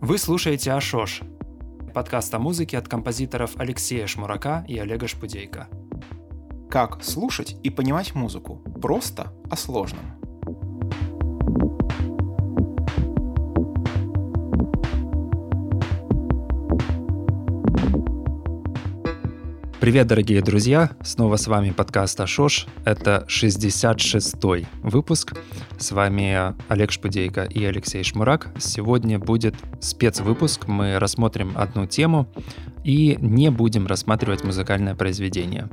Вы слушаете «Ашош» — подкаст о музыке от композиторов Алексея Шмурака и Олега Шпудейко. Как слушать и понимать музыку просто о сложном. Привет, дорогие друзья! Снова с вами подкаст Ашош. Это 66-й выпуск. С вами Олег Шпудейко и Алексей Шмурак. Сегодня будет спецвыпуск. Мы рассмотрим одну тему и не будем рассматривать музыкальное произведение.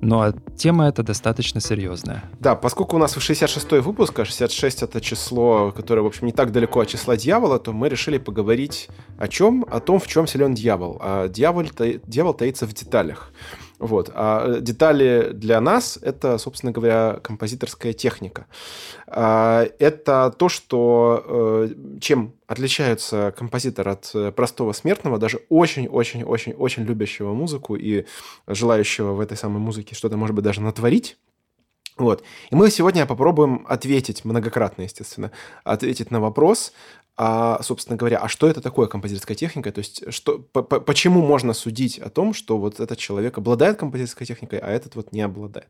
Но тема эта достаточно серьезная. Да, поскольку у нас 66-й выпуск, а 66 это число, которое, в общем, не так далеко от числа дьявола, то мы решили поговорить о чем? О том, в чем силен дьявол. А дьявол, дьявол таится в деталях. Вот. А детали для нас — это, собственно говоря, композиторская техника. А, это то, что э, чем отличается композитор от э, простого смертного, даже очень-очень-очень-очень любящего музыку и желающего в этой самой музыке что-то, может быть, даже натворить. Вот. И мы сегодня попробуем ответить, многократно, естественно, ответить на вопрос, а, собственно говоря, а что это такое композиторская техника? То есть, что, по, по, почему можно судить о том, что вот этот человек обладает композиторской техникой, а этот вот не обладает?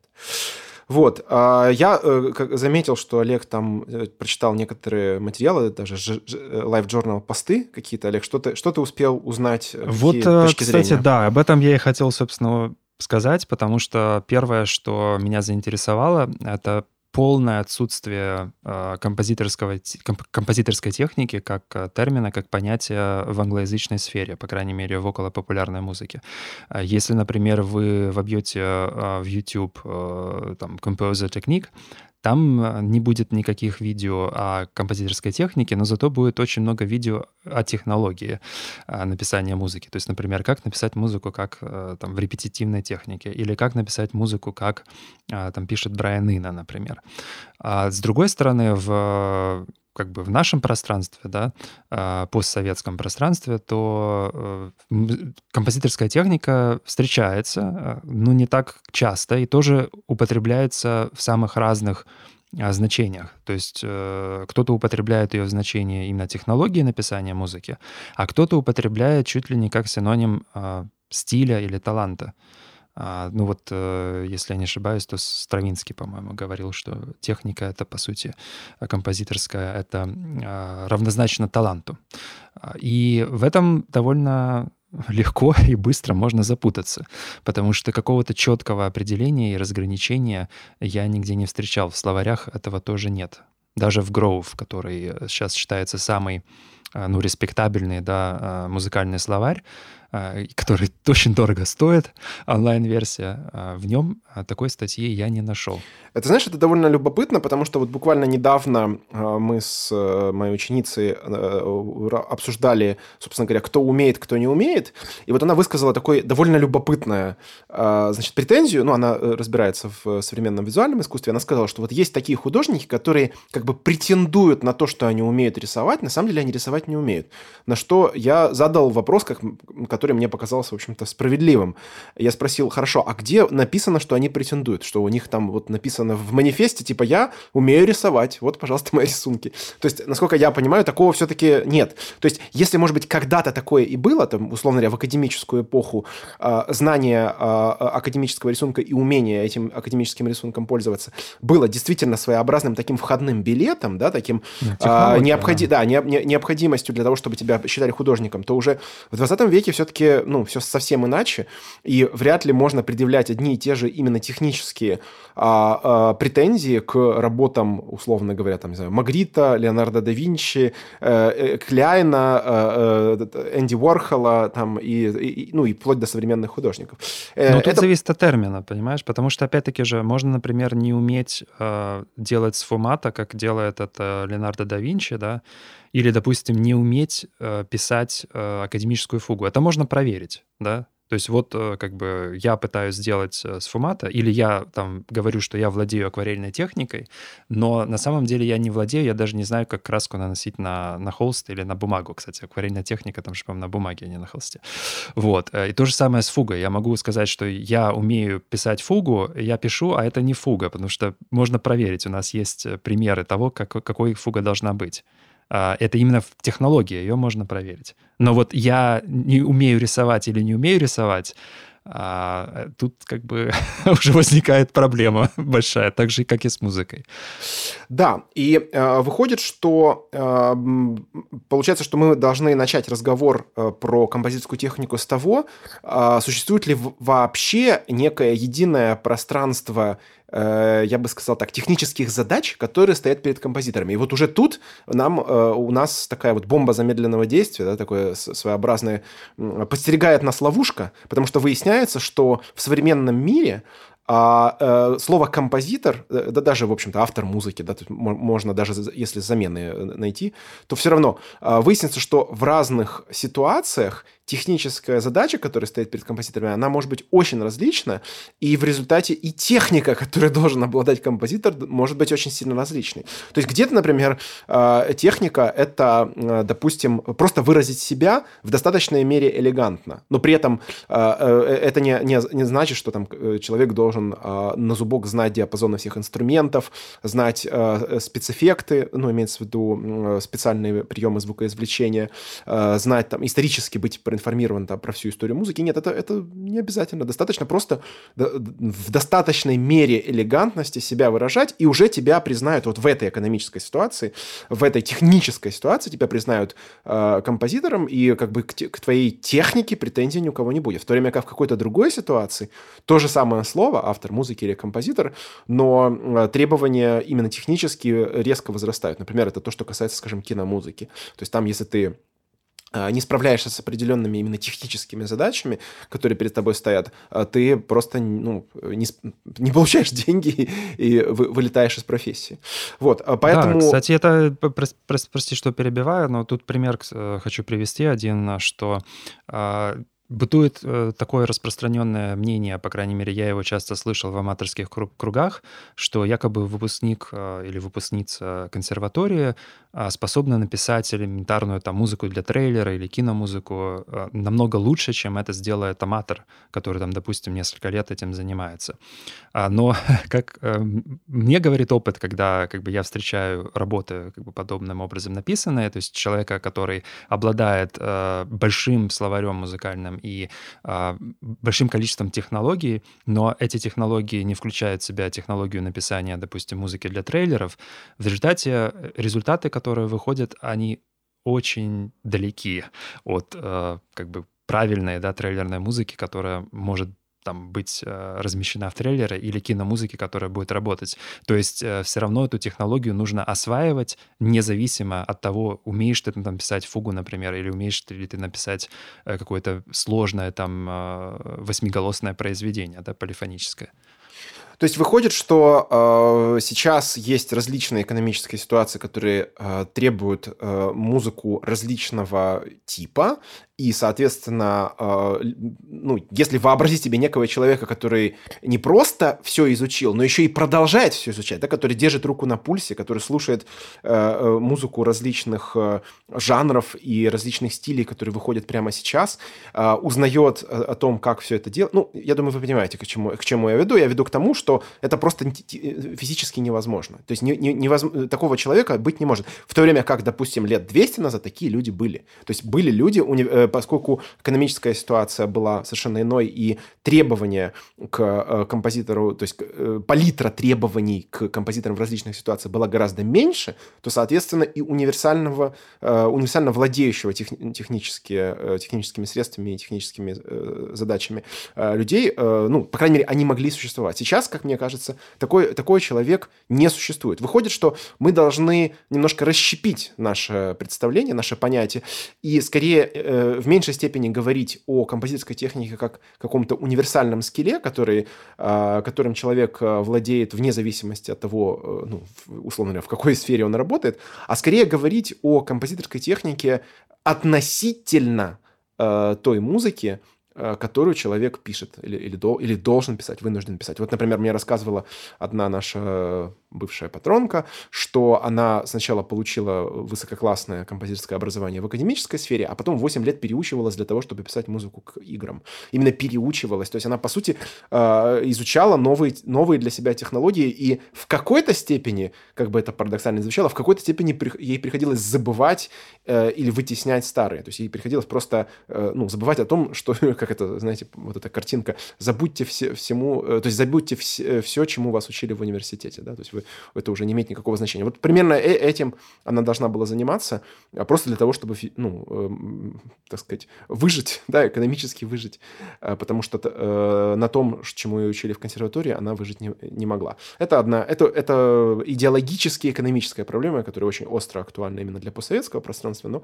Вот. А я э, заметил, что Олег там э, прочитал некоторые материалы, даже Live Journal посты какие-то. Олег, что ты, что ты успел узнать? Вот, кстати, зрения? да, об этом я и хотел, собственно, сказать, потому что первое, что меня заинтересовало, это полное отсутствие э, композиторского, комп, композиторской техники как э, термина, как понятия в англоязычной сфере, по крайней мере, в около популярной музыке. А если, например, вы вобьете э, в YouTube э, там, Composer Technique, там э, не будет никаких видео о композиторской технике, но зато будет очень много видео о технологии э, написания музыки. То есть, например, как написать музыку как э, там, в репетитивной технике, или как написать музыку, как там пишет Брайан Ина, например. А с другой стороны, в как бы в нашем пространстве, да, а, постсоветском пространстве, то э, композиторская техника встречается, э, но не так часто, и тоже употребляется в самых разных а, значениях. То есть э, кто-то употребляет ее в значении именно технологии написания музыки, а кто-то употребляет чуть ли не как синоним а, стиля или таланта. А, ну вот, э, если я не ошибаюсь, то Стравинский, по-моему, говорил, что техника — это, по сути, композиторская, это а, равнозначно таланту. А, и в этом довольно легко и быстро можно запутаться, потому что какого-то четкого определения и разграничения я нигде не встречал. В словарях этого тоже нет. Даже в Grove, который сейчас считается самый ну, респектабельный да, музыкальный словарь, который очень дорого стоит, онлайн-версия, а, в нем а, такой статьи я не нашел. Это, знаешь, это довольно любопытно, потому что вот буквально недавно мы с э, моей ученицей э, обсуждали, собственно говоря, кто умеет, кто не умеет, и вот она высказала такое довольно любопытное, значит, претензию, ну, она э, разбирается в современном визуальном искусстве, она сказала, что вот есть такие художники, которые как бы претендуют на то, что они умеют рисовать, на самом деле они рисовать не умеют. На что я задал вопрос, как, который который мне показался, в общем-то, справедливым. Я спросил, хорошо, а где написано, что они претендуют? Что у них там вот написано в манифесте, типа, я умею рисовать, вот, пожалуйста, мои рисунки. То есть, насколько я понимаю, такого все-таки нет. То есть, если, может быть, когда-то такое и было, там, условно говоря, в академическую эпоху, э, знание э, академического рисунка и умение этим академическим рисунком пользоваться было действительно своеобразным таким входным билетом, да, таким необходи... да. Да, не, не, необходимостью для того, чтобы тебя считали художником, то уже в 20 веке все-таки все-таки, ну, все совсем иначе, и вряд ли можно предъявлять одни и те же именно технические а, а, претензии к работам, условно говоря, там, не знаю, Магрита, Леонардо да Винчи, э, э Кляйна, э, э, Энди Уорхола, там, и, и, ну, и вплоть до современных художников. Э, Но тут Это... зависит от термина, понимаешь? Потому что, опять-таки же, можно, например, не уметь э, делать сфумата, как делает это Леонардо да Винчи, да, или, допустим, не уметь э, писать э, академическую фугу. Это можно проверить, да? То есть вот э, как бы я пытаюсь сделать э, с фумата, или я там говорю, что я владею акварельной техникой, но на самом деле я не владею, я даже не знаю, как краску наносить на, на холст или на бумагу. Кстати, акварельная техника там же, по на бумаге, а не на холсте. Вот. Э, и то же самое с фугой. Я могу сказать, что я умею писать фугу, я пишу, а это не фуга, потому что можно проверить. У нас есть примеры того, как, какой фуга должна быть. А, это именно в технологии, ее можно проверить. Но вот я не умею рисовать или не умею рисовать, а, тут как бы уже возникает проблема большая, так же, как и с музыкой. Да, и э, выходит, что э, получается, что мы должны начать разговор э, про композиторскую технику с того, э, существует ли вообще некое единое пространство Э, я бы сказал так, технических задач, которые стоят перед композиторами. И вот уже тут нам, э, у нас такая вот бомба замедленного действия, да, такое своеобразное, подстерегает нас ловушка, потому что выясняется, что в современном мире а э, слово композитор, э, да даже, в общем-то, автор музыки, да, тут можно даже, если замены найти, то все равно э, выяснится, что в разных ситуациях техническая задача, которая стоит перед композиторами, она может быть очень различна, и в результате и техника, которой должен обладать композитор, может быть очень сильно различной. То есть где-то, например, э, техника — это, э, допустим, просто выразить себя в достаточной мере элегантно, но при этом э, это не, не, не значит, что там человек должен на зубок знать диапазоны всех инструментов, знать спецэффекты, ну, имеется в виду специальные приемы звукоизвлечения, знать там исторически быть проинформирован там, про всю историю музыки. Нет, это, это не обязательно. Достаточно просто в достаточной мере элегантности себя выражать, и уже тебя признают вот в этой экономической ситуации, в этой технической ситуации тебя признают э, композитором, и как бы к, к твоей технике претензий ни у кого не будет. В то время как в какой-то другой ситуации то же самое слово, автор музыки или композитор, но э, требования именно технически резко возрастают. Например, это то, что касается, скажем, киномузыки. То есть там, если ты а, не справляешься с определенными именно техническими задачами, которые перед тобой стоят, а ты просто ну, не, не получаешь деньги и вылетаешь из профессии. Вот, а поэтому... Да, кстати, это, прости, что перебиваю, но тут пример э, хочу привести один, что Бытует э, такое распространенное мнение, по крайней мере, я его часто слышал в аматорских кругах, что якобы выпускник э, или выпускница консерватории э, способна написать элементарную там музыку для трейлера или киномузыку э, намного лучше, чем это сделает аматор, который там, допустим, несколько лет этим занимается. А, но, как мне говорит опыт, когда как бы я встречаю работы как бы подобным образом написанные, то есть человека, который обладает большим словарем музыкальным и э, большим количеством технологий, но эти технологии не включают в себя технологию написания, допустим, музыки для трейлеров. В результате э, результаты, которые выходят, они очень далеки от э, как бы правильной да, трейлерной музыки, которая может там быть э, размещена в трейлере или киномузыке, которая будет работать. То есть э, все равно эту технологию нужно осваивать независимо от того, умеешь ты там писать фугу, например, или умеешь ли ты написать э, какое-то сложное там восьмиголосное произведение, да, полифоническое. То есть выходит, что э, сейчас есть различные экономические ситуации, которые э, требуют э, музыку различного типа, и, соответственно, э, ну, если вообразить себе некого человека, который не просто все изучил, но еще и продолжает все изучать, да, который держит руку на пульсе, который слушает э, э музыку различных э, жанров и различных стилей, которые выходят прямо сейчас, э, узнает о том, как все это делать. Ну, я думаю, вы понимаете, к чему, к чему я веду. Я веду к тому, что это просто физически невозможно. То есть не, не, невозможно, такого человека быть не может. В то время как, допустим, лет 200 назад такие люди были. То есть были люди, уни Э, поскольку экономическая ситуация была совершенно иной, и требования к э, композитору, то есть э, палитра требований к композиторам в различных ситуациях была гораздо меньше, то, соответственно, и универсального, универсально владеющего технически, техническими средствами и техническими задачами людей, ну, по крайней мере, они могли существовать. Сейчас, как мне кажется, такой, такой человек не существует. Выходит, что мы должны немножко расщепить наше представление, наше понятие, и скорее в меньшей степени говорить о композиторской технике как каком-то универсальном скилле, который, а, которым человек а, владеет вне зависимости от того, э, ну, условно говоря, в какой сфере он работает, а скорее говорить о композиторской технике относительно э, той музыки, э, которую человек пишет или, или, или должен писать, вынужден писать. Вот, например, мне рассказывала одна наша бывшая патронка, что она сначала получила высококлассное композиторское образование в академической сфере, а потом 8 лет переучивалась для того, чтобы писать музыку к играм. Именно переучивалась. То есть она, по сути, э, изучала новые, новые для себя технологии, и в какой-то степени, как бы это парадоксально звучало, в какой-то степени ей приходилось забывать э, или вытеснять старые. То есть ей приходилось просто ну, забывать о том, что, как это, знаете, вот эта картинка, забудьте все, всему, то есть забудьте все, все, чему вас учили в университете, да, то есть вы, это уже не имеет никакого значения. Вот примерно э, этим она должна была заниматься, а просто для того, чтобы, ну, э, так сказать, выжить, да, экономически выжить, э, потому что э, на том, чему ее учили в консерватории, она выжить не, не могла. Это одна, это, это идеологически экономическая проблема, которая очень остро актуальна именно для постсоветского пространства, но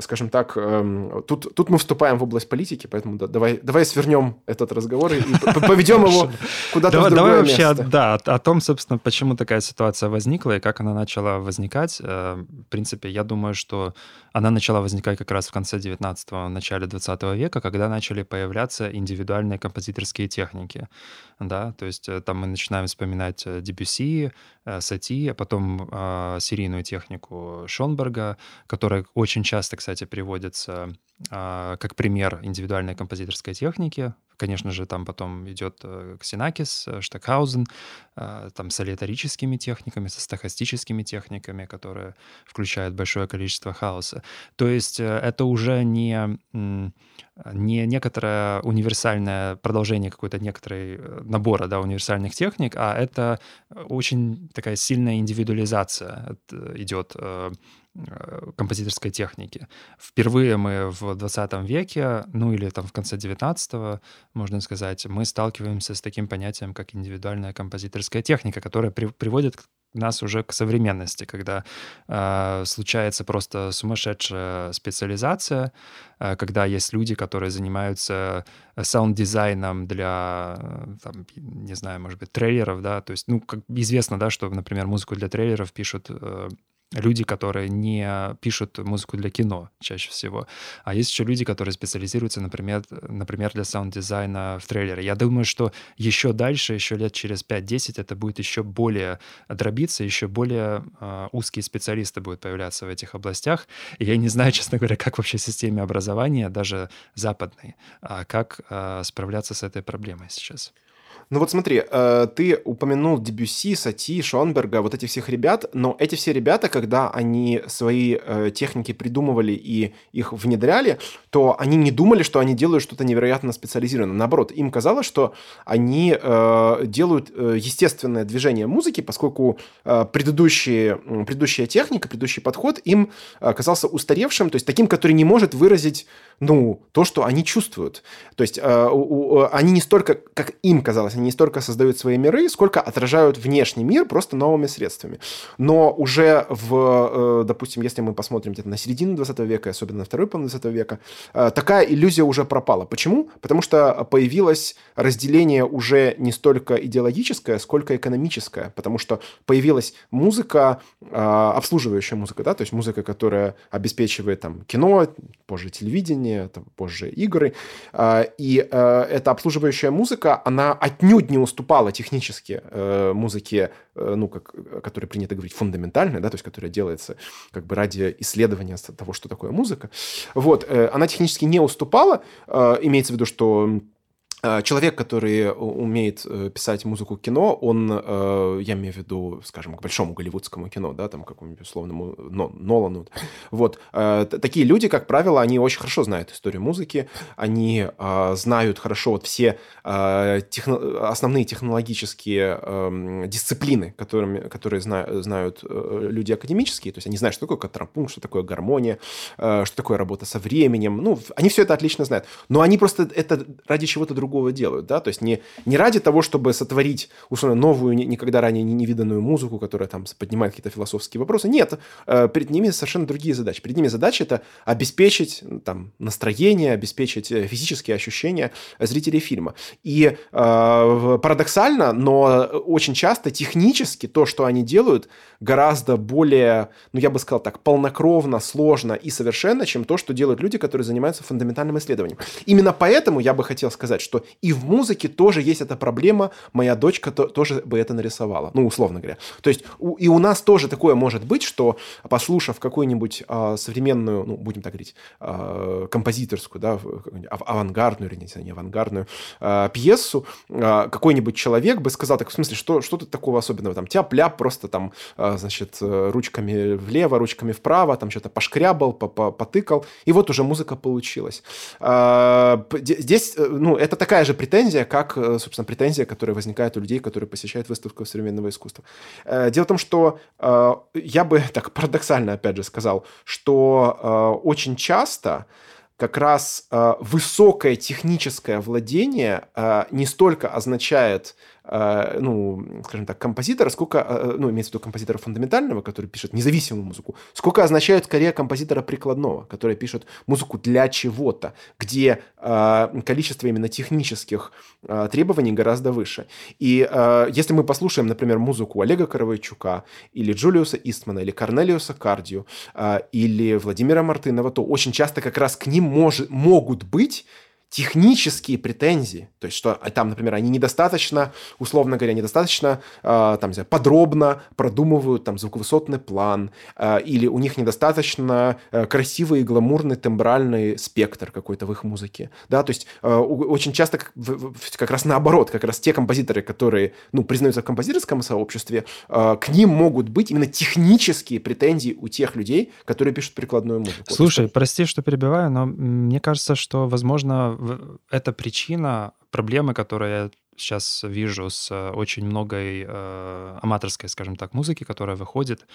скажем так, эм, тут, тут мы вступаем в область политики, поэтому да, давай, давай свернем этот разговор и поведем его куда-то в другое Давай вообще, да, о том, собственно, почему такая ситуация возникла и как она начала возникать. Э, в принципе, я думаю, что она начала возникать как раз в конце 19-го, начале 20 века, когда начали появляться индивидуальные композиторские техники. Да, то есть э, там мы начинаем вспоминать э, Дебюси, Сати, а потом серийную технику Шонберга, которая очень часто, кстати, приводится а, как пример индивидуальной композиторской техники. Конечно же, там потом идет э, Ксенакис, э, Штекхаузен, а, там с алиаторическими техниками, со стахастическими техниками, которые включают большое количество хаоса. То есть э, это уже не, не некоторое универсальное продолжение какой-то некоторой набора да, универсальных техник, а это очень такая сильная индивидуализация идет композиторской техники. Впервые мы в 20 веке, ну или там в конце 19 можно сказать, мы сталкиваемся с таким понятием, как индивидуальная композиторская техника, которая при, приводит нас уже к современности, когда э, случается просто сумасшедшая специализация, э, когда есть люди, которые занимаются саунд-дизайном для, э, там, не знаю, может быть, трейлеров, да, то есть, ну, как известно, да, что, например, музыку для трейлеров пишут э, люди, которые не пишут музыку для кино чаще всего. А есть еще люди, которые специализируются, например, например для саунд-дизайна в трейлере. Я думаю, что еще дальше, еще лет через 5-10 это будет еще более дробиться, еще более э, узкие специалисты будут появляться в этих областях. И я не знаю, честно говоря, как вообще в системе образования, даже западной, э, как э, справляться с этой проблемой сейчас. Ну вот смотри, э, ты упомянул Дебюсси, Сати, Шёнберга, вот этих всех ребят, но эти все ребята, когда они свои э, техники придумывали и их внедряли, то они не думали, что они делают что-то невероятно специализированное. Наоборот, им казалось, что они э, делают естественное движение музыки, поскольку предыдущие, предыдущая техника, предыдущий подход им казался устаревшим, то есть таким, который не может выразить ну, то, что они чувствуют. То есть они не столько, как им казалось, они не столько создают свои миры, сколько отражают внешний мир просто новыми средствами. Но уже в, э, допустим, если мы посмотрим где-то на середину 20 века, особенно на второй половину 20 века, э, такая иллюзия уже пропала. Почему? Потому что появилось разделение уже не столько идеологическое, сколько экономическое, потому что появилась музыка, э, обслуживающая музыка, да, то есть музыка, которая обеспечивает там кино, позже телевидение, там, позже игры, и эта обслуживающая музыка, она отнюдь не уступала технически э, музыке, э, ну, как, которой принято говорить, фундаментальной, да, то есть которая делается как бы ради исследования того, что такое музыка. Вот, э, она технически не уступала, э, имеется в виду, что Э, человек, который умеет э, писать музыку кино, он, э, я имею в виду, скажем, к большому голливудскому кино, да, там, какому-нибудь условному Нолану. Вот. Такие люди, как правило, они очень хорошо знают историю музыки, они знают хорошо вот все техно... основные технологические эм, дисциплины, которыми, которые знают люди академические, то есть они знают, что такое контрапункт, что такое гармония, что такое работа со временем, ну, они все это отлично знают, но они просто это ради чего-то другого другого делают, да, то есть не, не ради того, чтобы сотворить, условно, новую, никогда ранее не невиданную музыку, которая там поднимает какие-то философские вопросы. Нет, э, перед ними совершенно другие задачи. Перед ними задача это обеспечить там настроение, обеспечить э, физические ощущения зрителей фильма. И э, парадоксально, но очень часто технически то, что они делают, гораздо более, ну, я бы сказал так, полнокровно, сложно и совершенно, чем то, что делают люди, которые занимаются фундаментальным исследованием. Именно поэтому я бы хотел сказать, что что и в музыке тоже есть эта проблема, моя дочка то, тоже бы это нарисовала, ну, условно говоря. То есть у, и у нас тоже такое может быть, что послушав какую-нибудь э, современную, ну, будем так говорить, э, композиторскую, да, авангардную, или не, не авангардную э, пьесу, э, какой-нибудь человек бы сказал, так в смысле, что, что тут такого особенного, там, тяп-ляп, просто там, э, значит, ручками влево, ручками вправо, там что-то пошкрябал, потыкал, и вот уже музыка получилась. Э, здесь, э, ну, это такая же претензия, как, э, собственно, претензия, которая возникает у людей, которые посещают выставку современного искусства. Дело в том, что я бы так парадоксально, опять же, сказал, что очень часто как раз высокое техническое владение не столько означает Э, ну, скажем так, композитора, сколько, э, ну, имеется в виду композитора фундаментального, который пишет независимую музыку, сколько означает скорее композитора прикладного, который пишет музыку для чего-то, где э, количество именно технических требований гораздо выше. И если мы послушаем, например, музыку Олега Коровайчука или Джулиуса Истмана, или Корнелиуса Кардио, или Владимира Мартынова, то очень часто как раз к ним мож, могут быть технические претензии, то есть что а, там, например, они недостаточно, условно говоря, недостаточно э, там, не знаю, подробно продумывают там звуковысотный план, э, или у них недостаточно э, красивый и гламурный тембральный спектр какой-то в их музыке, да, то есть э, очень часто как, как раз наоборот, как раз те композиторы, которые, ну, признаются в композиторском сообществе, э, к ним могут быть именно технические претензии у тех людей, которые пишут прикладную музыку. Слушай, прости, что перебиваю, но мне кажется, что, возможно, это причина проблемы, которая сейчас вижу с очень многой э, аматорской, скажем так, музыки, которая выходит.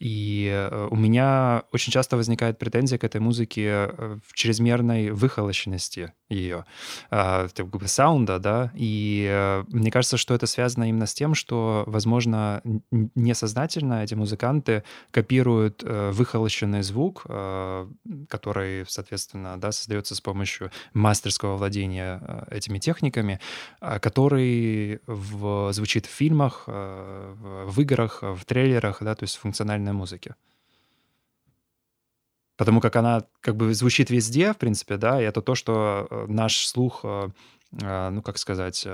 И э, у меня очень часто возникает претензия к этой музыке э, в чрезмерной выхолощенности ее, э, как бы саунда, да. И э, мне кажется, что это связано именно с тем, что, возможно, несознательно эти музыканты копируют э, выхолощенный звук, э, который, соответственно, да, создается с помощью мастерского владения э, этими техниками, который который в, звучит в фильмах, э, в играх, в трейлерах, да, то есть в функциональной музыке. Потому как она как бы звучит везде, в принципе, да, и это то, что э, наш слух, э, ну, как сказать,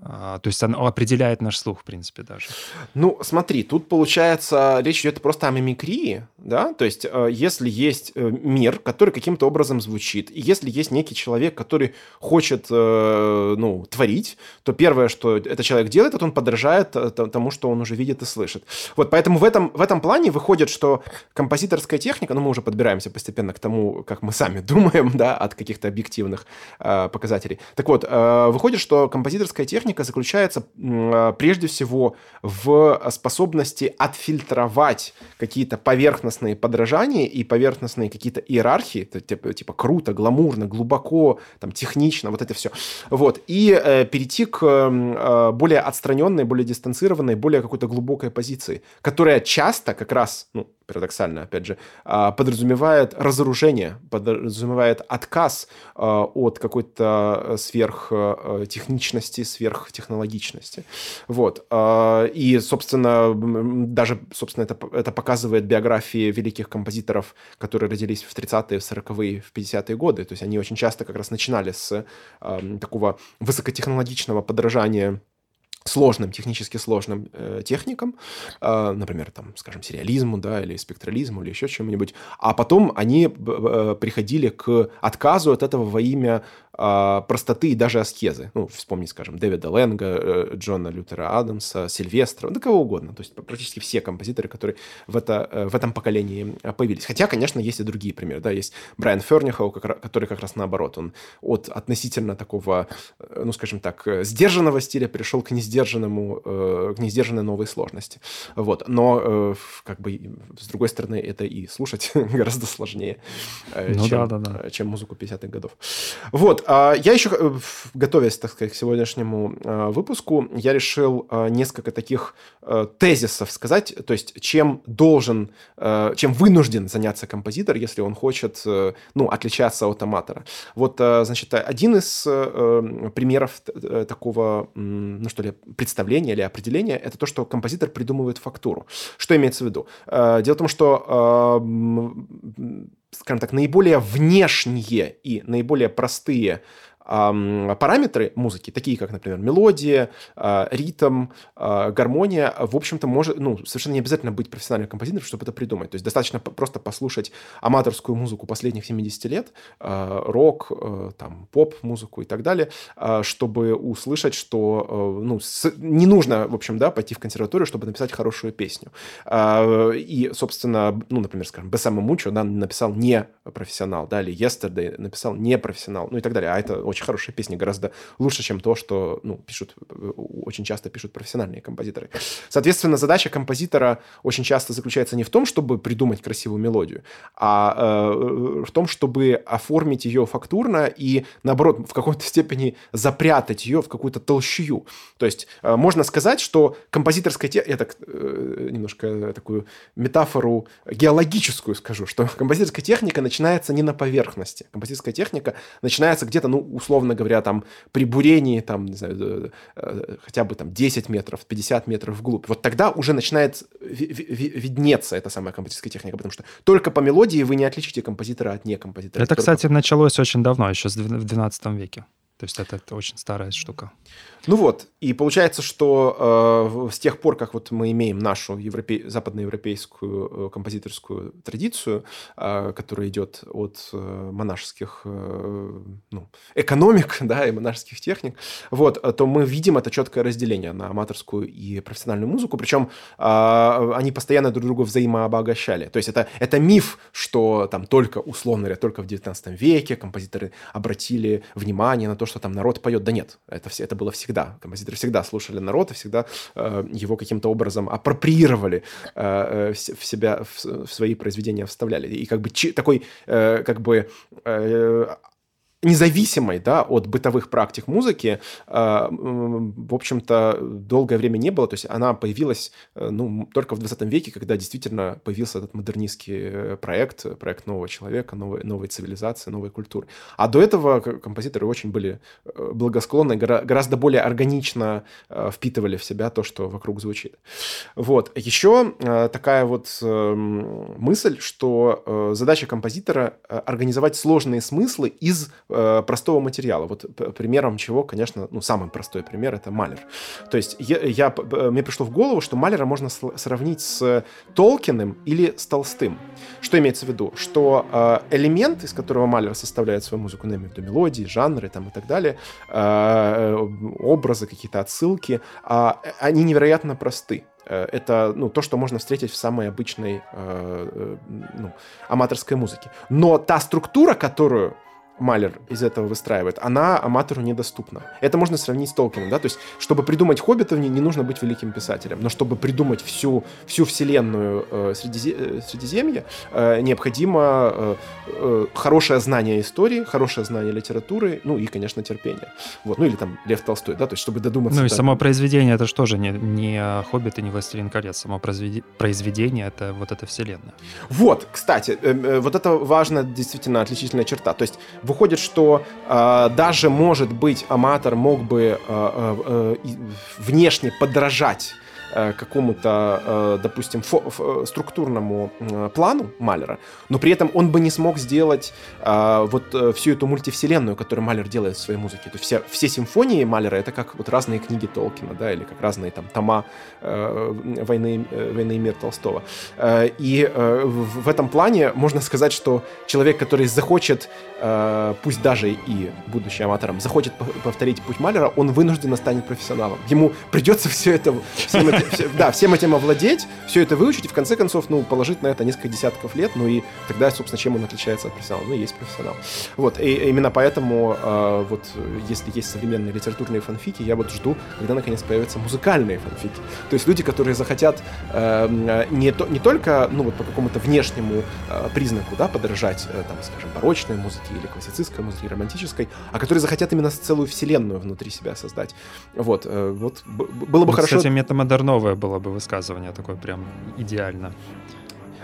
то есть оно определяет наш слух, в принципе, даже. Ну, смотри, тут получается, речь идет просто о мимикрии, да, то есть э, если есть э, мир, который каким-то образом звучит, и если есть некий человек, который хочет, э, ну, творить, то первое, что этот человек делает, это он подражает тому, что он уже видит и слышит. Вот, поэтому в этом, в этом плане выходит, что композиторская техника, ну, мы уже подбираемся постепенно к тому, как мы сами думаем, да, от каких-то объективных показателей. Так вот, выходит, что композиторская техника техника заключается а, прежде всего в способности отфильтровать какие-то поверхностные подражания и поверхностные какие-то иерархии, типа, типа круто, гламурно, глубоко, там, технично, вот это все. Вот. И э, перейти к э, более отстраненной, более дистанцированной, более какой-то глубокой позиции, которая часто как раз, ну, парадоксально, опять же, а, подразумевает разоружение, подразумевает отказ от какой-то сверхтехничности, сверхтехнологичности. Вот. А, и, собственно, даже, собственно, это, это показывает биографии великих композиторов, которые родились в 30-е, в 40-е, в 50-е годы. То есть они очень часто как раз начинали с такого высокотехнологичного подражания сложным, технически сложным э, техникам, э, например, там, скажем, сериализму, да, или спектрализму, или еще чему-нибудь, а потом они э, приходили к отказу от этого во имя э, простоты и даже аскезы. Ну, вспомнить, скажем, Дэвида Лэнга, э, Джона Лютера Адамса, Сильвестра, да кого угодно. То есть практически все композиторы, которые в, это, э, в этом поколении э, появились. Хотя, конечно, есть и другие примеры. Да, есть Брайан Фернихау, который как раз наоборот. Он от относительно такого, ну, скажем так, сдержанного стиля перешел к несдержанному к несдержанной новой сложности. Вот. Но, как бы, с другой стороны, это и слушать гораздо сложнее, ну, чем, да, да, да. чем музыку 50-х годов. Вот. А я еще, готовясь, так сказать, к сегодняшнему выпуску, я решил несколько таких тезисов сказать, то есть чем должен, чем вынужден заняться композитор, если он хочет, ну, отличаться от аматора. Вот, значит, один из примеров такого, ну, что ли, представление или определение – это то, что композитор придумывает фактуру. Что имеется в виду? Э, дело в том, что э, скажем так, наиболее внешние и наиболее простые параметры музыки, такие как, например, мелодия, а, ритм, а, гармония, в общем-то, может, ну, совершенно не обязательно быть профессиональным композитором, чтобы это придумать. То есть достаточно просто послушать аматорскую музыку последних 70 лет, а, рок, там, поп-музыку и так далее, чтобы услышать, что ну, не нужно, в общем, да, пойти в консерваторию, чтобы написать хорошую песню. И, собственно, ну, например, скажем, Бесама Мучо да, написал не профессионал, да, или Yesterday написал не профессионал, ну и так далее. А это очень хорошая песня, гораздо лучше, чем то, что ну, пишут, э, очень часто пишут профессиональные композиторы. Соответственно, задача композитора очень часто заключается не в том, чтобы придумать красивую мелодию, а э, в том, чтобы оформить ее фактурно и, наоборот, в какой-то степени запрятать ее в какую-то толщую. То есть э, можно сказать, что композиторская техника, я так э, немножко такую метафору геологическую скажу, что композиторская техника начинается не на поверхности. Композиторская техника начинается где-то, ну, условно говоря, там, при бурении, там, не знаю, э, хотя бы там 10 метров, 50 метров вглубь. Вот тогда уже начинает виднеться эта самая композиторская техника, потому что только по мелодии вы не отличите композитора от некомпозитора. Это, кстати, началось очень давно, еще в 12 веке. То есть это, это очень старая штука. Ну вот, и получается, что э, с тех пор, как вот мы имеем нашу европе... западноевропейскую э, композиторскую традицию, э, которая идет от э, монашеских э, ну, экономик да, и монашеских техник, вот, то мы видим это четкое разделение на аматорскую и профессиональную музыку, причем э, они постоянно друг друга взаимообогащали. То есть это, это миф, что там только, условно говоря, только в 19 веке композиторы обратили внимание на то, что там народ поет. Да нет, это, все, это было всегда всегда. Композиторы всегда слушали народ и всегда э, его каким-то образом апроприировали э, э в себя, в, в свои произведения вставляли. И как бы чи, такой, э, как бы э, независимой да, от бытовых практик музыки, а, в общем-то, долгое время не было. То есть она появилась э, ну, только в 20 веке, когда действительно появился этот модернистский э, проект, проект нового человека, новой, новой цивилизации, новой культуры. А до этого композиторы очень были э, благосклонны, гораздо более органично впитывали в себя то, что вокруг звучит. Вот. Еще такая вот мысль, что задача композитора организовать сложные смыслы из э, простого материала. Вот примером чего, конечно, ну, самый простой пример — это Малер. То есть я, я, мне пришло в голову, что Малера можно сравнить с Толкиным или с Толстым. Что имеется в виду? Что э, элемент, из которого Малер составляет свою музыку, ну, имею мелодии, жанры там, и так далее, э, образы, какие-то отсылки, э, они невероятно просты э, это ну, то, что можно встретить в самой обычной э, э ну, аматорской музыке. Но та структура, которую Малер из этого выстраивает, она аматору недоступна. Это можно сравнить с Толкином, да, то есть, чтобы придумать Хоббита, не, не нужно быть великим писателем, но чтобы придумать всю, всю вселенную э, Средизе... Э, Средиземья, э, необходимо э, э, хорошее знание истории, хорошее знание литературы, ну и, конечно, терпение. Вот, ну или там Лев Толстой, да, то есть, чтобы додуматься... Ну и до... само произведение, это же тоже не, не Хоббит и не Властелин колец, само произведение, это вот эта вселенная. Вот, кстати, э, э, вот это важная действительно отличительная черта, то есть выходит, что э, даже, может быть, аматор мог бы э, э, внешне подражать какому-то, э, допустим, фо- структурному э, плану Малера, но при этом он бы не смог сделать вот всю эту мультивселенную, которую Малер делает в своей музыке. То есть все, все симфонии Малера — это как вот разные книги Толкина, да, или как разные там тома «Войны, «Войны и мир» Толстого. И в этом плане можно сказать, что человек, который захочет, пусть даже и будучи аматором, захочет повторить путь Малера, он вынужденно станет профессионалом. Ему придется все это, всем да, всем этим овладеть, все это выучить и в конце концов, ну, положить на это несколько десятков лет, ну и тогда, собственно, чем он отличается от профессионала? Ну, есть профессионал. Вот, и именно поэтому, э, вот, если есть современные литературные фанфики, я вот жду, когда наконец появятся музыкальные фанфики. То есть люди, которые захотят э, не, то, не только, ну, вот по какому-то внешнему э, признаку, да, подражать, э, там, скажем, барочной музыке или классицистской музыке, романтической, а которые захотят именно целую вселенную внутри себя создать. Вот, э, вот, было бы ну, хорошо... Кстати, метамодерновое новое было бы высказывание, такое прям идеально.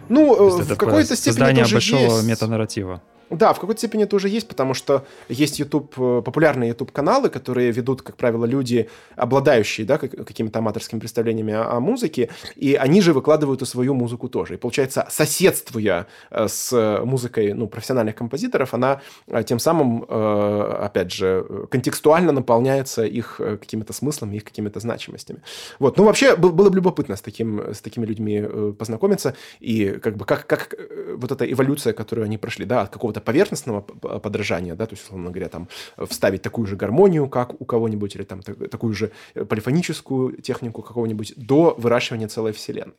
Ну, э, в какой-то степени Создание большого есть. метанарратива. Да, в какой-то степени это уже есть, потому что есть YouTube, э, популярные YouTube-каналы, которые ведут, как правило, люди, обладающие да, какими-то аматорскими представлениями о, музыке, и они же выкладывают и свою музыку тоже. И получается, соседствуя э, с музыкой ну, профессиональных композиторов, она э, тем самым, опять же, контекстуально наполняется их какими-то смыслами, их какими-то значимостями. Вот. Ну, вообще, было бы любопытно с, таким, с такими людьми познакомиться, и как бы как, как вот эта эволюция, которую они прошли, да, от какого-то какого-то поверхностного подражания, да, то есть, условно говоря, там, вставить такую же гармонию, как у кого-нибудь, или там такую же полифоническую технику какого-нибудь, до выращивания целой вселенной.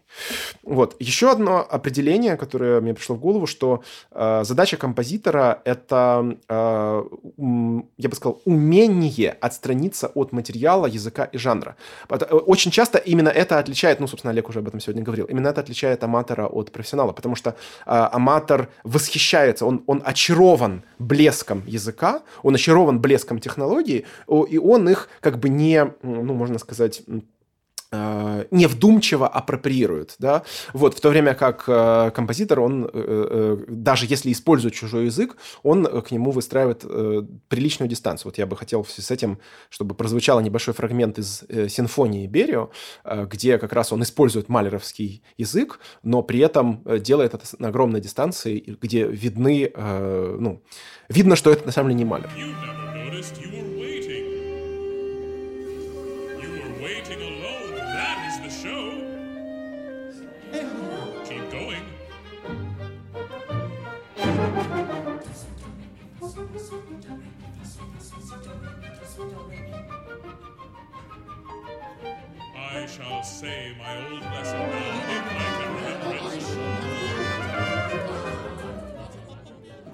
Вот. Еще одно определение, которое мне пришло в голову, что э, задача композитора — это, э, я бы сказал, умение отстраниться от материала, языка и жанра. Очень часто именно это отличает, ну, собственно, Олег уже об этом сегодня говорил, именно это отличает аматора от профессионала, потому что э, аматор восхищается, он, он очарован блеском языка, он очарован блеском технологий, и он их как бы не, ну, можно сказать, э, не вдумчиво апроприирует, да, вот, в то время как э, композитор, он, э, э, даже если использует чужой язык, он к нему выстраивает э, приличную дистанцию. Вот я бы хотел с этим, чтобы прозвучал небольшой фрагмент из э, симфонии Берио, э, где как раз он использует малеровский язык, но при этом э, делает это на огромной дистанции, где видны, э, ну, видно, что это на самом деле не Малер. I say my old lesson now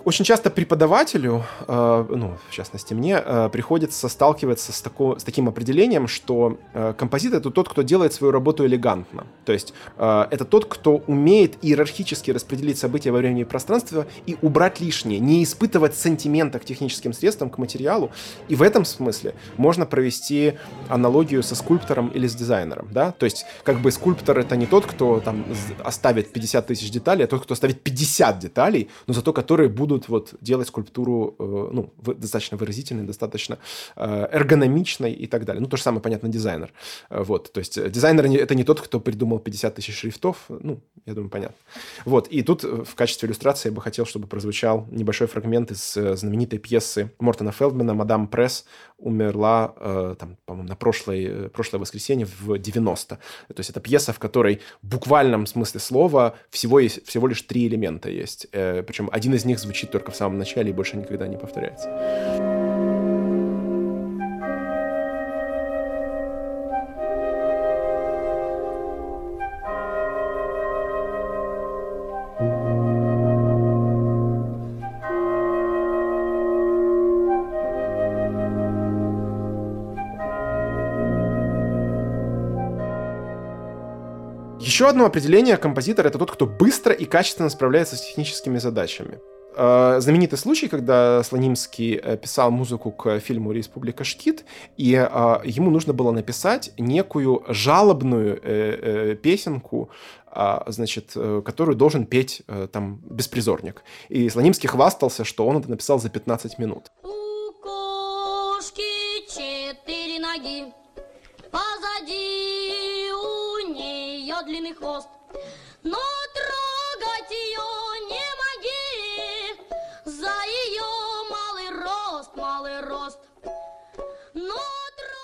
Очень часто преподавателю, э, ну, в частности мне, э, приходится сталкиваться с, тако, с таким определением, что э, композитор — это тот, кто делает свою работу элегантно. То есть это тот, кто умеет иерархически распределить события во времени и пространстве и убрать лишнее, не испытывать сантимента к техническим средствам, к материалу. И в этом смысле можно провести аналогию со скульптором или с дизайнером, да? То есть как бы скульптор — это не тот, кто там оставит 50 тысяч деталей, а тот, кто оставит 50 деталей, но зато которые будут будут вот делать скульптуру э, ну, достаточно выразительной, достаточно э, эргономичной и так далее. Ну, то же самое, понятно, дизайнер. Э, вот, то есть дизайнер это не тот, кто придумал 50 тысяч шрифтов, ну, я думаю, понятно. Вот, и тут в качестве иллюстрации я бы хотел, чтобы прозвучал небольшой фрагмент из знаменитой пьесы Мортона Фелдмана «Мадам Пресс» умерла, там, по-моему, на прошлое, прошлое воскресенье в 90. То есть это пьеса, в которой в буквальном смысле слова всего, есть, всего лишь три элемента есть. Причем один из них звучит звучит только в самом начале и больше никогда не повторяется. Еще одно определение композитора — это тот, кто быстро и качественно справляется с техническими задачами. Э, знаменитый случай, когда Слонимский э, писал музыку к фильму «Республика Шкит», и э, ему нужно было написать некую жалобную песенку, значит, которую должен петь там беспризорник. И Слонимский хвастался, что он это написал за 15 минут. У кошки четыре ноги, позади у нее длинный хвост, но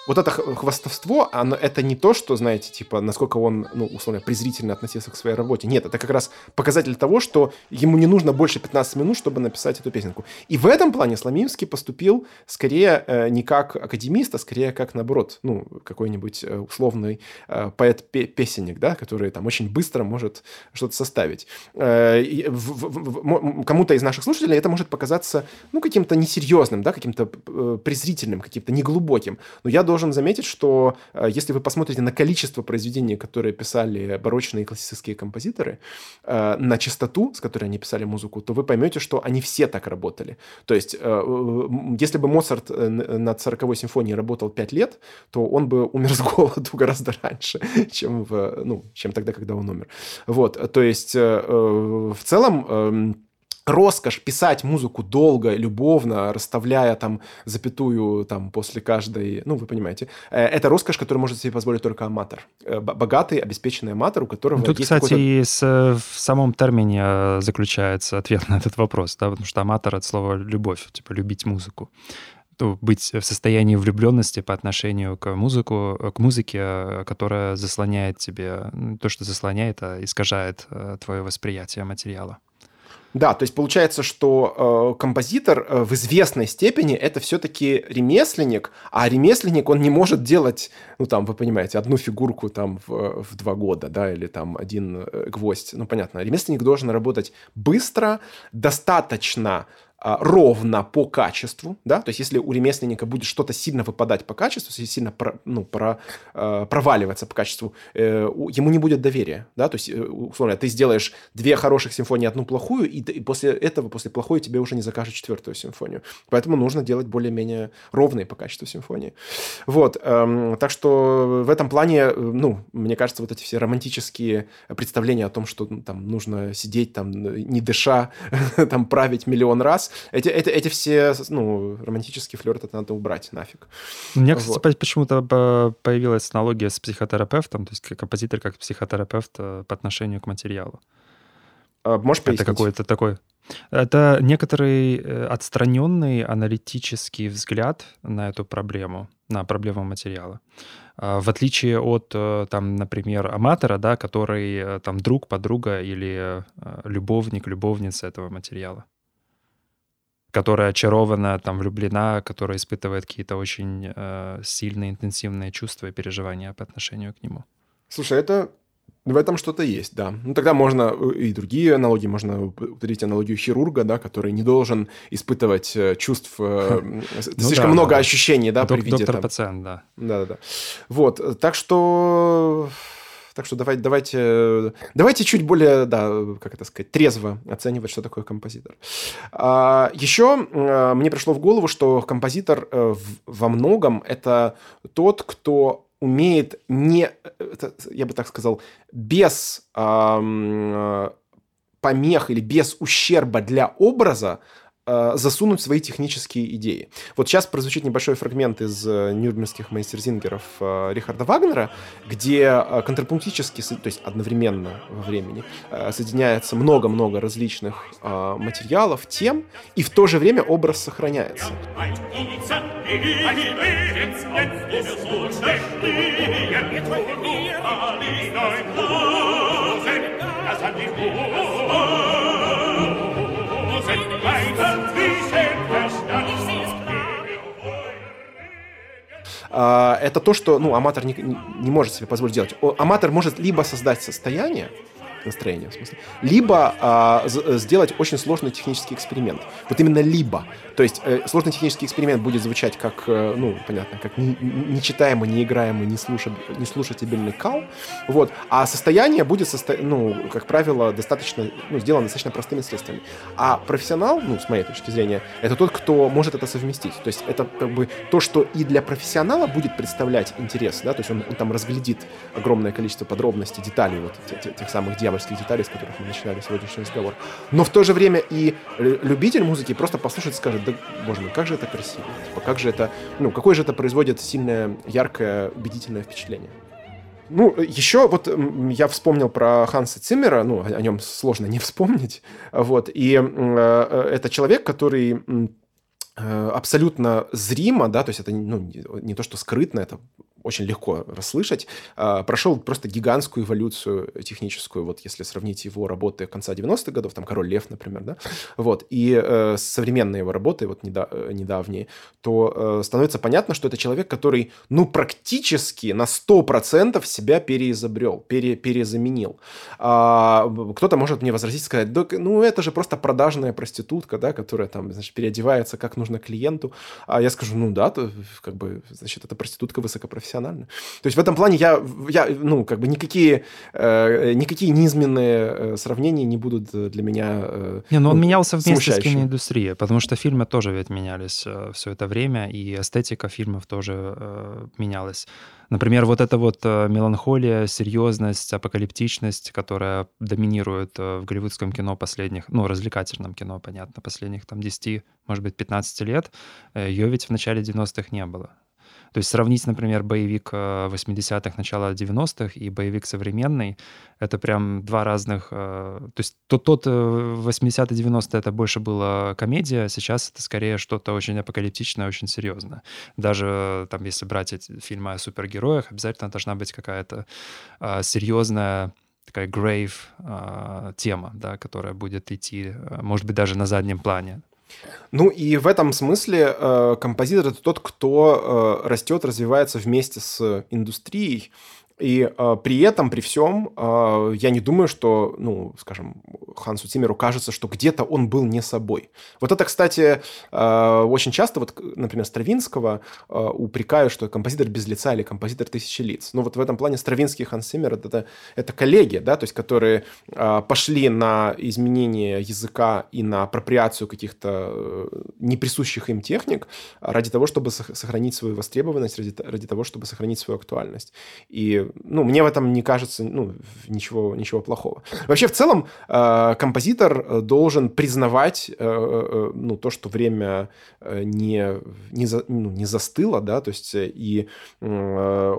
вот это хвастовство, оно, это не то, что, знаете, типа, насколько он, ну, условно, презрительно относился к своей работе. Нет, это как раз показатель того, что ему не нужно больше 15 минут, чтобы написать эту песенку. И в этом плане Сломимский поступил скорее э, не как академист, а скорее как, наоборот, ну, какой-нибудь э, условный э, поэт-песенник, да, который там очень быстро может что-то составить. Э, кому-то из наших слушателей это может показаться, ну, каким-то несерьезным, да, каким-то э, презрительным, каким-то неглубоким. Но я должен заметить, что э, если вы посмотрите на количество произведений, которые писали барочные классические композиторы, э, на частоту, с которой они писали музыку, то вы поймете, что они все так работали. То есть, э, если бы Моцарт над 40-й симфонией работал 5 лет, то он бы умер с голоду гораздо раньше, чем, в, ну, чем тогда, когда он умер. Вот, то есть, в целом, эм, роскошь писать музыку долго, любовно, расставляя там запятую там после каждой, ну, вы понимаете, э, это роскошь, которую может себе позволить только аматор. Э, богатый, обеспеченный аматор, у которого Тут, есть кстати, и с, в самом термине э, заключается ответ на этот вопрос, да, потому что аматор — от слова «любовь», типа «любить музыку» ну, быть в состоянии влюбленности по отношению к музыку, к музыке, которая заслоняет тебе то, что заслоняет, а искажает твое восприятие материала. Да, то есть получается, что э, композитор э, в известной степени это все-таки ремесленник, а ремесленник он не может делать, ну там, вы понимаете, одну фигурку там в, в два года, да, или там один э, гвоздь. Ну понятно, ремесленник должен работать быстро, достаточно ровно по качеству, да, то есть если у ремесленника будет что-то сильно выпадать по качеству, если сильно про, ну, про, э, проваливаться по качеству, э, ему не будет доверия, да, то есть, э, условно, ты сделаешь две хороших симфонии, одну плохую, и, и после этого, после плохой, тебе уже не закажут четвертую симфонию. Поэтому нужно делать более-менее ровные по качеству симфонии. Вот, э, так что в этом плане, э, ну, мне кажется, вот эти все романтические представления о том, что ну, там нужно сидеть там не дыша, там править миллион раз, эти, эти, эти все, ну, романтические флирты это надо убрать нафиг. У меня, кстати, вот. почему-то появилась аналогия с психотерапевтом, то есть композитор как психотерапевт э, по отношению к материалу. А, можешь пояснить? Это какой-то такой... Это некоторый э, отстраненный аналитический взгляд на эту проблему, на проблему материала. А, в отличие от, э, там, например, аматора, да, который там друг, подруга или любовник, любовница этого материала которая очарована, там, влюблена, которая испытывает какие-то очень э, сильные, интенсивные чувства и переживания по отношению к нему. Слушай, это в этом что-то есть, да. Ну, тогда можно э, и другие аналогии, можно употребить аналогию хирурга, да, который не должен испытывать э, чувств, э, ну слишком много ощущений, да, при виде... Доктор-пациент, да. Да-да-да. Вот, так что так что давайте, давайте, давайте чуть более, да, как это сказать, трезво оценивать, что такое композитор. А, еще а, мне пришло в голову, что композитор э, во многом это тот, кто умеет не, я бы так сказал, без э, помех или без ущерба для образа Э, засунуть свои технические идеи. Вот сейчас прозвучит небольшой фрагмент из э, нюрнбергских мейстерзингеров э, Рихарда Вагнера, где контрапунктически, то есть одновременно во времени, соединяется много-много различных материалов, тем, и в то же время образ сохраняется. А, это то, что ну, аматор не, не может себе позволить делать. Аматор может либо создать состояние, настроение, в смысле. Либо а, сделать очень сложный технический эксперимент. Вот именно либо. То есть э, сложный технический эксперимент будет звучать как, э, ну, понятно, как нечитаемый, неиграемый, не, слушаб, не слушатель кал. Вот. А состояние будет, состо... ну, как правило, достаточно, ну, сделано достаточно простыми средствами. А профессионал, ну, с моей точки зрения, это тот, кто может это совместить. То есть это как бы то, что и для профессионала будет представлять интерес, да, то есть он, он там разглядит огромное количество подробностей, деталей вот тех, тех самых дьяволов дьявольских деталей, с которых мы начинали сегодняшний разговор. Но в то же время и любитель музыки просто послушает и скажет, да, боже мой, как же это красиво, типа, как же это, ну, какое же это производит сильное, яркое, убедительное впечатление. Ну, еще вот я вспомнил про Ханса Циммера, ну, о нем сложно не вспомнить, вот, и э, э это человек, который э, абсолютно зримо, да, то есть это ну, не то, что скрытно, это очень легко расслышать, а, прошел просто гигантскую эволюцию техническую, вот если сравнить его работы конца 90-х годов, там «Король лев», например, да, вот, и э, современные его работы, вот э, недавние, то э, становится понятно, что это человек, который, ну, практически на 100% себя переизобрел, пере, перезаменил. А, кто-то может мне возразить, сказать, ну, это же просто продажная проститутка, да, которая там, значит, переодевается как нужно клиенту, а я скажу, ну, да, то, как бы, значит, это проститутка высокопрофессиональная, профессионально. То есть в этом плане я, я ну, как бы никакие, э, никакие низменные э, сравнения не будут для меня э, Не, ну он ну, менялся вместе с киноиндустрией, потому что фильмы тоже ведь менялись э, все это время, и эстетика фильмов тоже э, менялась. Например, вот эта вот э, меланхолия, серьезность, апокалиптичность, которая доминирует э, в голливудском кино последних, ну, развлекательном кино, понятно, последних там 10, может быть, 15 лет, э, ее ведь в начале 90-х не было. То есть сравнить, например, боевик 80-х, э, начала 90-х и боевик современный, это прям два разных... Э, то есть тот, тот 80-90 это больше была комедия, сейчас это скорее что-то очень апокалиптичное, очень серьезное. Даже там, если брать эти фильмы о супергероях, обязательно должна быть какая-то а, серьезная такая grave а, тема, да, которая будет идти, может быть, даже на заднем плане. Ну и в этом смысле э, композитор это тот, кто э, растет, развивается вместе с индустрией. И э, при этом, при всем, э, я не думаю, что, ну, скажем, Хансу Цимеру кажется, что где-то он был не собой. Вот это, кстати, э, очень часто, вот, например, Стравинского э, упрекают, что композитор без лица или композитор тысячи лиц. Ну вот в этом плане Стравинский и Ханс Циммер это, это коллеги, да, то есть которые э, пошли на изменение языка и на апроприацию каких-то э, неприсущих им техник ради того, чтобы сохранить свою востребованность, ради, ради того, чтобы сохранить свою актуальность. И ну, мне в этом не кажется ну, ничего, ничего плохого. Вообще, в целом, э, композитор э, должен признавать э, э, ну, то, что время э, не, не, за, ну, не застыло, да, то есть и э,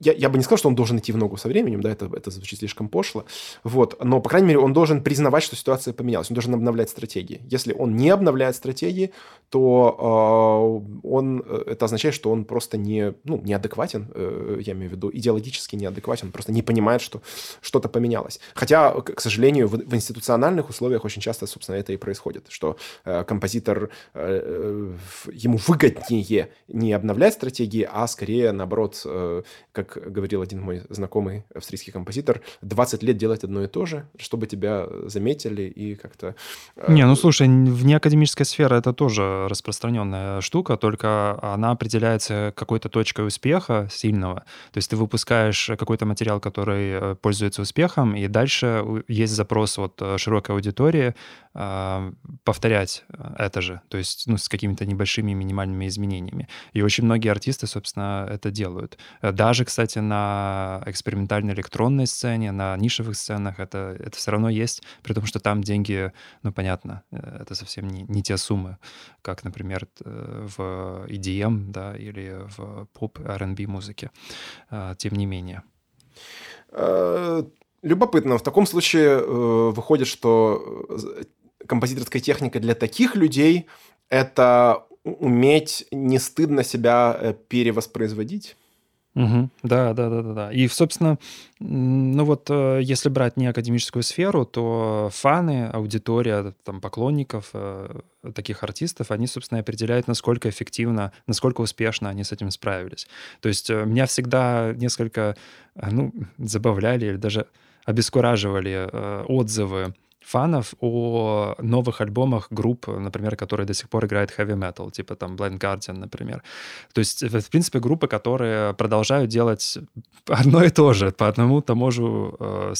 я, я бы не сказал, что он должен идти в ногу со временем, да, это, это звучит слишком пошло, вот, но, по крайней мере, он должен признавать, что ситуация поменялась, он должен обновлять стратегии. Если он не обновляет стратегии, то э, он, это означает, что он просто не, ну, неадекватен, э, я имею в виду, идеологически психологически неадекватен, он просто не понимает, что что-то поменялось. Хотя, к сожалению, в, в институциональных условиях очень часто, собственно, это и происходит, что э, композитор, э, ему выгоднее не обновлять стратегии, а скорее, наоборот, э, как говорил один мой знакомый австрийский композитор, 20 лет делать одно и то же, чтобы тебя заметили и как-то... Э... Не, ну слушай, вне академической сферы это тоже распространенная штука, только она определяется какой-то точкой успеха сильного. То есть ты выпускаешь выпускаешь какой-то материал, который э, пользуется успехом, и дальше есть запрос от э, широкой аудитории а, повторять э, это же, то есть ну, с какими-то небольшими минимальными изменениями. И очень многие артисты, собственно, это делают. Даже, кстати, на экспериментальной электронной сцене, на нишевых сценах это, это все равно есть, при том, что там деньги, ну, понятно, это совсем не, не те суммы, как, например, в EDM, да, или в поп R&B музыке. Тем не менее. Э, любопытно. В таком случае э, выходит, что э, композиторская техника для таких людей – это уметь не стыдно себя перевоспроизводить? Угу. Да, да, да, да, да. И, собственно, ну вот, э, если брать не академическую сферу, то фаны, аудитория, там, поклонников э, таких артистов, они, собственно, определяют, насколько эффективно, насколько успешно они с этим справились. То есть э, меня всегда несколько, ну, забавляли или даже обескураживали отзывы фанов о новых альбомах групп, например, которые до сих пор играют heavy metal, типа там Blind Guardian, например. То есть, в принципе, группы, которые продолжают делать одно и то же, по одному тому же э,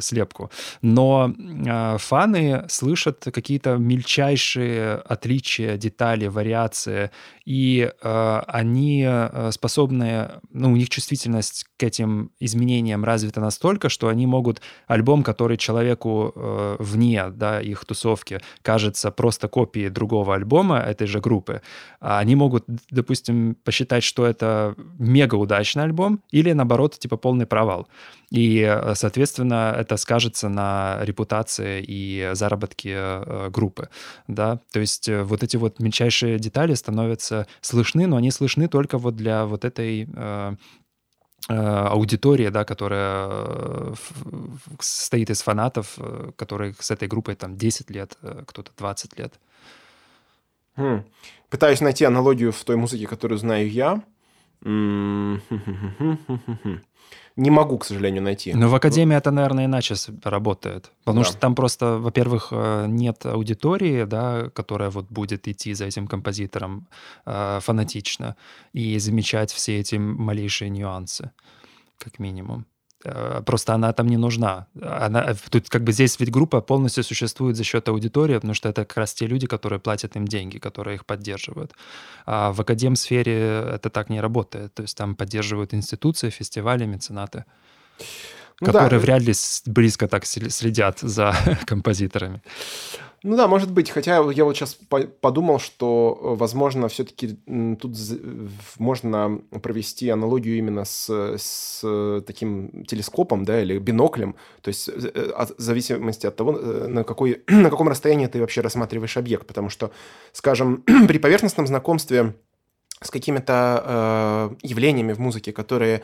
слепку. Но э, фаны слышат какие-то мельчайшие отличия, детали, вариации, и э, они э, способны, ну, у них чувствительность к этим изменениям развита настолько, что они могут альбом, который человеку э, вне да, их тусовки кажется просто копией другого альбома этой же группы, а они могут, допустим, посчитать, что это мега удачный альбом или, наоборот, типа полный провал. И, соответственно, это скажется на репутации и заработке э, группы, да, то есть э, вот эти вот мельчайшие детали становятся слышны, но они слышны только вот для вот этой э, Э, аудитория, да, которая э, состоит из фанатов, э, которые с этой группой там 10 лет, кто-то 20 лет. Хм. Пытаюсь найти аналогию в той музыке, которую знаю я. Не могу, к сожалению, найти. Но в Академии это, наверное, иначе работает. Потому Да. что там просто, во-первых, э, нет аудитории, да, которая вот будет идти за этим композитором э, фанатично и замечать все эти малейшие нюансы, как минимум. Э, Просто она там не нужна. Она, тут как бы здесь ведь группа полностью существует за счет аудитории, потому что это как раз те люди, которые платят им деньги, которые их поддерживают. А в академсфере это так не работает. То есть там поддерживают институции, фестивали, меценаты Ну да, которые э, вряд ли близко так следят за композиторами. Ну да, может быть. Хотя я вот сейчас подумал, что, э, возможно, все-таки тут можно провести аналогию именно с, с э, таким телескопом, да, или биноклем. То есть э, от- в зависимости от того, э, на, какой, на каком расстоянии ты вообще рассматриваешь объект. Потому что, скажем, при поверхностном знакомстве с какими-то э, явлениями в музыке, которые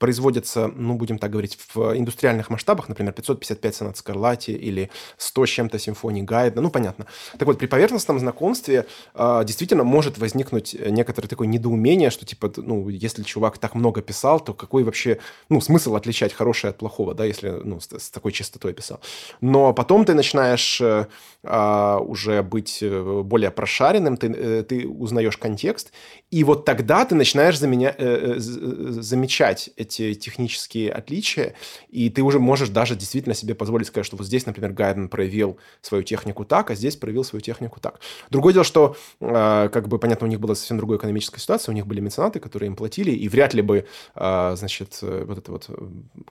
производятся, ну, будем так говорить, в индустриальных масштабах, например, 555 сонат Скарлатти или 100 с чем-то симфоний Гайдна, ну, понятно. Так вот, при поверхностном знакомстве э, действительно может возникнуть некоторое такое недоумение, что, типа, ну, если чувак так много писал, то какой вообще, ну, смысл отличать хорошее от плохого, да, если, ну, с, с такой частотой писал. Но потом ты начинаешь э, э, уже быть э, более прошаренным, ты, э, ты узнаешь контекст, и вот тогда ты начинаешь заменя... э, э, з- замечать технические отличия, и ты уже можешь даже действительно себе позволить сказать, что вот здесь, например, Гайден проявил свою технику так, а здесь проявил свою технику так. Другое дело, что, э, как бы, понятно, у них была совсем другая экономическая ситуация, у них были меценаты, которые им платили, и вряд ли бы, э, значит, вот эта вот э,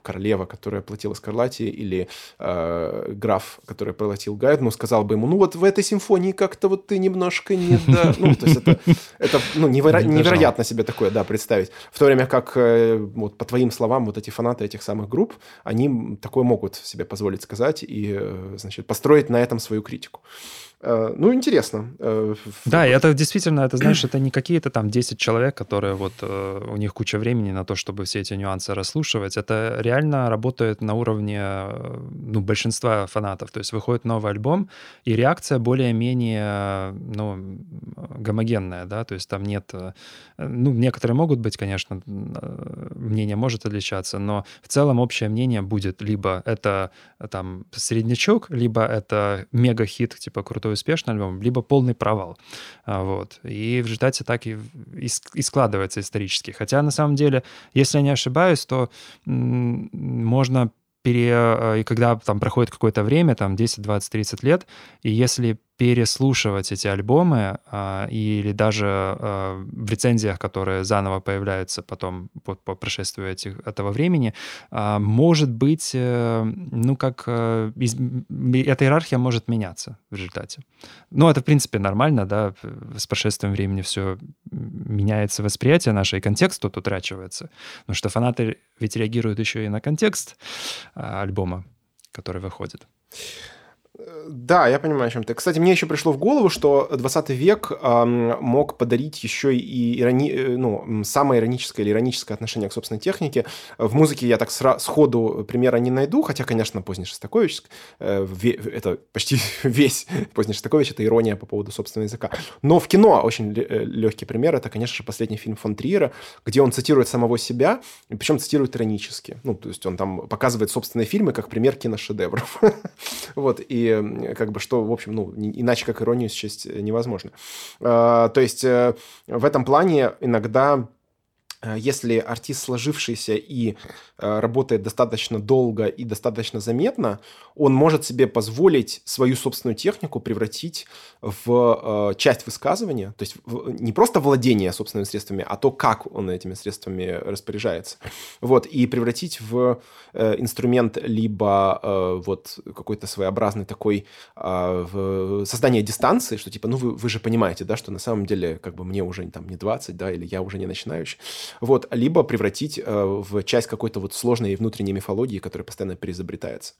королева, которая платила Скарлатти, или э, граф, который платил Гайдену, сказал бы ему, ну вот в этой симфонии как-то вот ты немножко не до... Ну, то есть это, это ну, неверо- невероятно себе такое, да, представить. В то время как, э, вот твоим словам, вот эти фанаты этих самых групп, они такое могут себе позволить сказать и, э, значит, построить на этом свою критику. Э, Ну, интересно. Э, Да, и это действительно, это, знаешь, это не какие-то там 10 человек, которые вот э, у них куча времени на то, чтобы все эти нюансы расслушивать. Это реально работает на уровне ну, большинства фанатов. То есть выходит новый альбом, и реакция более-менее ну, гомогенная, да, то есть там нет... Ну, некоторые могут быть, конечно, мнение может отличаться, но в целом общее мнение будет либо это там среднячок, либо это мега-хит, типа крутой успешный альбом, либо полный провал. А, Вот. И в результате так и, и и складывается исторически. Хотя, на самом деле, если я не ошибаюсь, то можно пере... э, И когда там проходит какое-то время, там 10, 20, 30 лет, и если переслушивать эти альбомы а, или даже а, в рецензиях, которые заново появляются потом по, по прошествию этих, этого времени, а, может быть, э, ну, как э, из- эта иерархия может меняться в результате. Ну, это, в принципе, нормально, да, с прошествием времени все меняется восприятие наше, и контекст тут утрачивается. Потому что фанаты ведь реагируют еще и на контекст а, альбома, который выходит. Да, я понимаю, о чем ты. Кстати, мне еще пришло в голову, что 20 век ам, мог подарить еще и ирони... э, ну, самое ироническое или ироническое отношение к собственной технике. В музыке я так сра- сходу примера не найду, хотя, конечно, поздний Шостакович, э, ве- это почти весь поздний Шостакович, это ирония по поводу собственного языка. Но в кино очень легкий пример, это, конечно же, последний фильм фон Триера, где он цитирует самого себя, причем цитирует иронически. Ну, то есть он там показывает собственные фильмы как пример киношедевров. Вот, и э, как бы что, в общем, ну, иначе как иронию счесть невозможно. А, То есть э, в этом плане иногда э, если артист сложившийся и э, работает достаточно долго и достаточно заметно, он может себе позволить свою собственную технику превратить в э, часть высказывания, то есть не просто владение собственными средствами, а то, как он этими средствами распоряжается. Вот, и превратить в э, инструмент либо э, вот какой-то своеобразный такой э, создание дистанции, что типа, ну вы, вы же понимаете, да, что на самом деле как бы мне уже там не 20, да, или я уже не начинающий. Вот, либо превратить э, в часть какой-то вот сложной внутренней мифологии, которая постоянно переизобретается.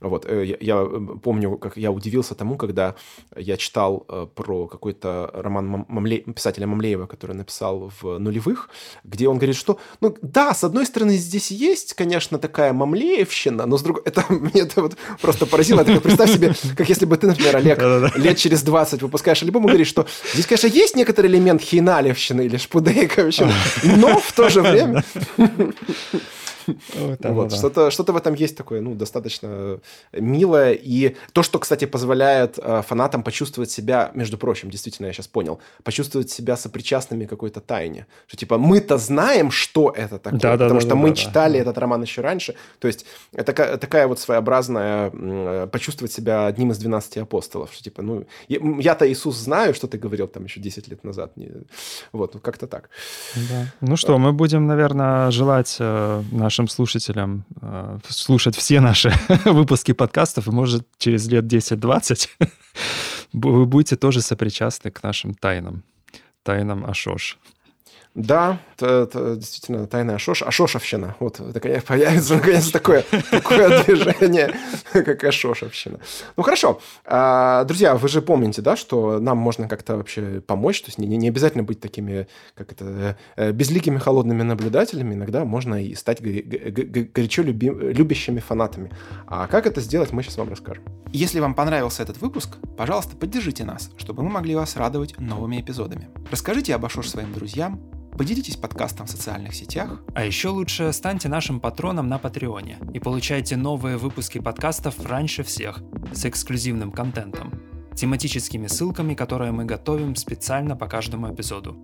Вот, э, я, я, э, помню, как я удивился тому, когда я читал про какой-то роман Мам- Мамле- писателя Мамлеева, который написал в нулевых, где он говорит, что, ну да, с одной стороны здесь есть, конечно, такая мамлеевщина, но с другой, это мне это вот просто поразило. Это представь себе, как если бы ты, например, Олег, лет через 20 выпускаешь альбом и говоришь, что здесь, конечно, есть некоторый элемент хейналевщины или шпудейковщины, но в то же время... Вот, что-то, что-то в этом есть такое, ну, достаточно милое. И то, что, кстати, позволяет э, фанатам почувствовать себя, между прочим, действительно, я сейчас понял, почувствовать себя сопричастными какой-то тайне. Что, типа, мы-то знаем, что это такое, да, потому да, что да, мы да, читали да. этот роман еще раньше. То есть, это такая вот своеобразная э, почувствовать себя одним из 12 апостолов. Что, типа, ну, я-то Иисус знаю, что ты говорил там еще 10 лет назад. Вот, ну, как-то так. Да. Ну что, мы будем, наверное, желать э, нашим слушателям э, слушать все наши выпуски подкастов, и, может, через лет 10-20 вы будете тоже сопричастны к нашим тайнам, тайнам Ашош. Да, это, это действительно тайная Ашош, Ашошовщина. Вот такая появится наконец такое, такое движение, как Ашошовщина. Ну хорошо. А, друзья, вы же помните, да, что нам можно как-то вообще помочь, то есть не, не обязательно быть такими, как это, э, безликими холодными наблюдателями, иногда можно и стать горячо люби, любящими фанатами. А как это сделать, мы сейчас вам расскажем. Если вам понравился этот выпуск, пожалуйста, поддержите нас, чтобы мы могли вас радовать новыми эпизодами. Расскажите об Ашош своим друзьям, Поделитесь подкастом в социальных сетях. А еще лучше станьте нашим патроном на Патреоне и получайте новые выпуски подкастов раньше всех с эксклюзивным контентом, тематическими ссылками, которые мы готовим специально по каждому эпизоду.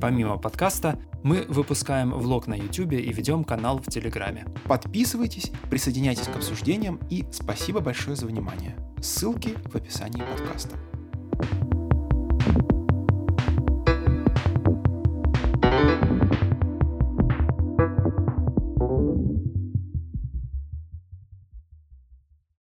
Помимо подкаста, мы выпускаем влог на YouTube и ведем канал в Телеграме. Подписывайтесь, присоединяйтесь к обсуждениям и спасибо большое за внимание. Ссылки в описании подкаста.